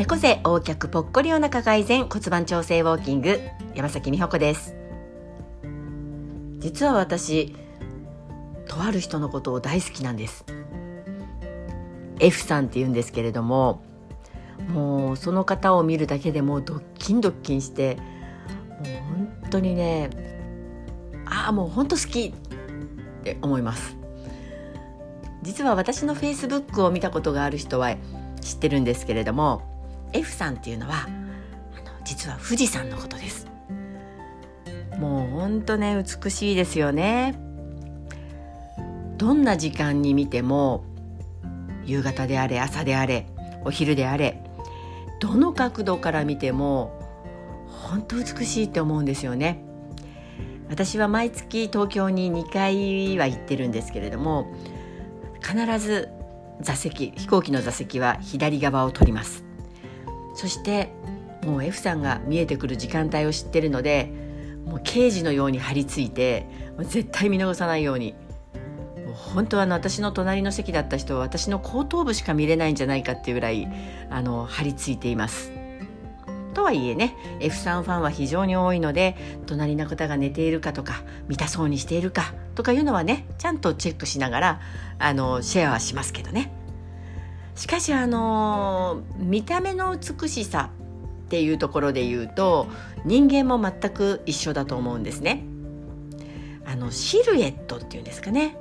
猫背横脚ぽっこりお腹改善骨盤調整ウォーキング山崎美穂子です。実は私とある人のことを大好きなんです。F さんって言うんですけれどももうその方を見るだけでもうドッキンドッキンしてもう本当にねああもう本当好きって思います。実は私のフェイスブックを見たことがある人は知ってるんですけれども F さんっていうのはあの実は富士山のことです。もうほんとね美しいですよね。どんな時間に見ても夕方であれ朝であれお昼であれどの角度から見ても本当美しいって思うんですよね。私は毎月東京に2回は行ってるんですけれども必ず座席飛行機の座席は左側を取ります。そしてもう F さんが見えてくる時間帯を知ってるのでもう刑事のように張り付いて絶対見逃さないようにもう本当はあの私の隣の席だった人は私の後頭部しか見れないんじゃないかっていうぐらいあの張り付いています。とはいえね F さんファンは非常に多いので隣の方が寝ているかとか見たそうにしているかとかいうのはねちゃんとチェックしながらあのシェアはしますけどねしかしあの見た目の美しさっていうところで言うと人間も全く一緒だと思うんですね。あのシルエットっていうんですかね。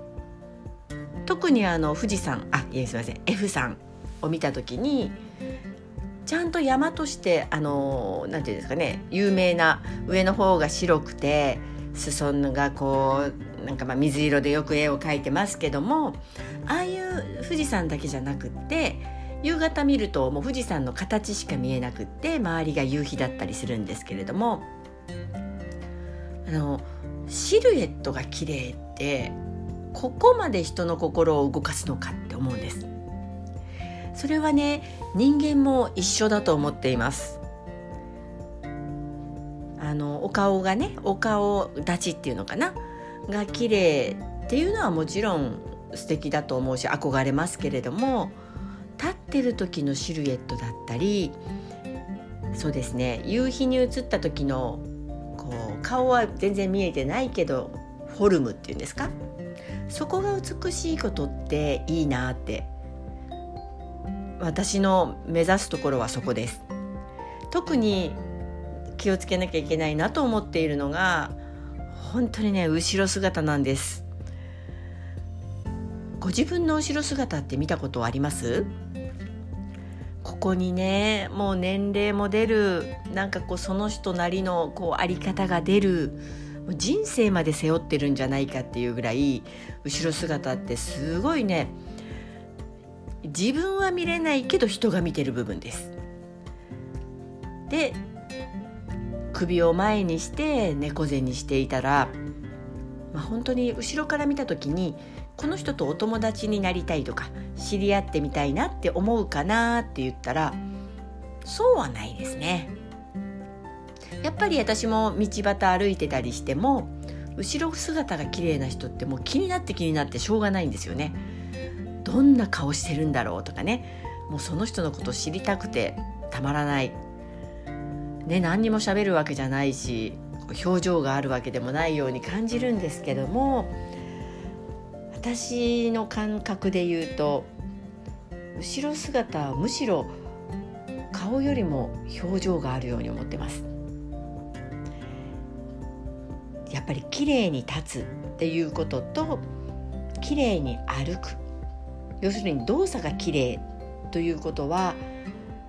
特にあの富士山あいえすいません。F さんを見た時にちゃんと山としてあのなんていうんですかね有名な上の方が白くて裾がこうなんかまあ水色でよく絵を描いてますけどもああいう富士山だけじゃなくって夕方見るともう富士山の形しか見えなくって周りが夕日だったりするんですけれどもあのシルエットが綺麗ってここまで人の心を動かすのかって思うんです。それはね人間も一緒だと思っていますあのお顔がねお顔立ちっていうのかな？が綺麗っていうのはもちろん素敵だと思うし憧れますけれども立ってる時のシルエットだったりそうですね夕日に映った時のこう顔は全然見えてないけどフォルムっていうんですか？そこが美しいことっていいなって私の目指すところはそこです。特に気をつけなきゃいけないなと思っているのが本当にね後ろ姿なんです。ご自分の後ろ姿って見たことあります？ここにねもう年齢も出るなんかこうその人なりのこうあり方が出る人生まで背負ってるんじゃないかっていうぐらい後ろ姿ってすごいね自分は見れないけど人が見てる部分です。で首を前にして猫背にしていたら、まあ、本当に後ろから見た時にこの人とお友達になりたいとか知り合ってみたいなって思うかなって言ったらそうはないですね。やっぱり私も道端歩いてたりしても後ろ姿が綺麗な人ってもう気になって気になってしょうがないんですよね。どんな顔してるんだろうとかねもうその人のこと知りたくてたまらない。ね何にも喋るわけじゃないし表情があるわけでもないように感じるんですけども私の感覚で言うと後ろ姿はむしろ顔よりも表情があるように思ってますやっぱり綺麗に立つっていうことと綺麗に歩く要するに動作が綺麗ということは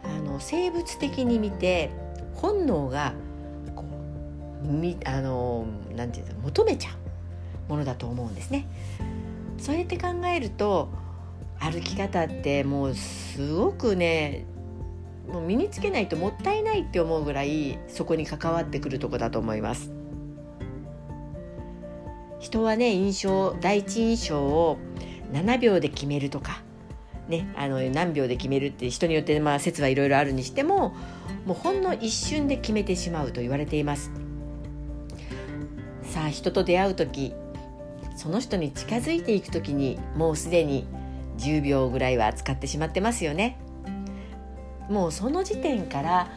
あの生物的に見て本能がこうみあのなんていうの求めちゃうものだと思うんですね。そうやって考えると歩き方ってもうすごくねもう身につけないともったいないって思うぐらいそこに関わってくるとこだと思います。人はね印象第一印象を7秒で決めるとか、ね、あの何秒で決めるって人によってまあ説はいろいろあるにしてももうほんの一瞬で決めてしまうと言われていますさあ人と出会う時その人に近づいていく時にもうすでに10秒ぐらいは使ってしまってますよね。もうその時点から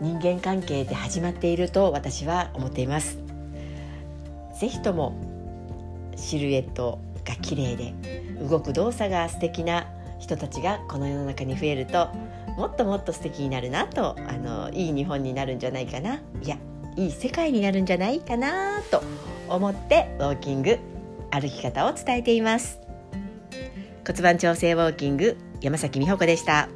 人間関係で始まっていると私は思っています。ぜひともシルエットが綺麗で動く動作が素敵な人たちがこの世の中に増えるともっともっと素敵になるなとあのいい日本になるんじゃないかな。いやいい世界になるんじゃないかなと思ってウォーキング歩き方を伝えています骨盤調整ウォーキング山崎美穂子でした。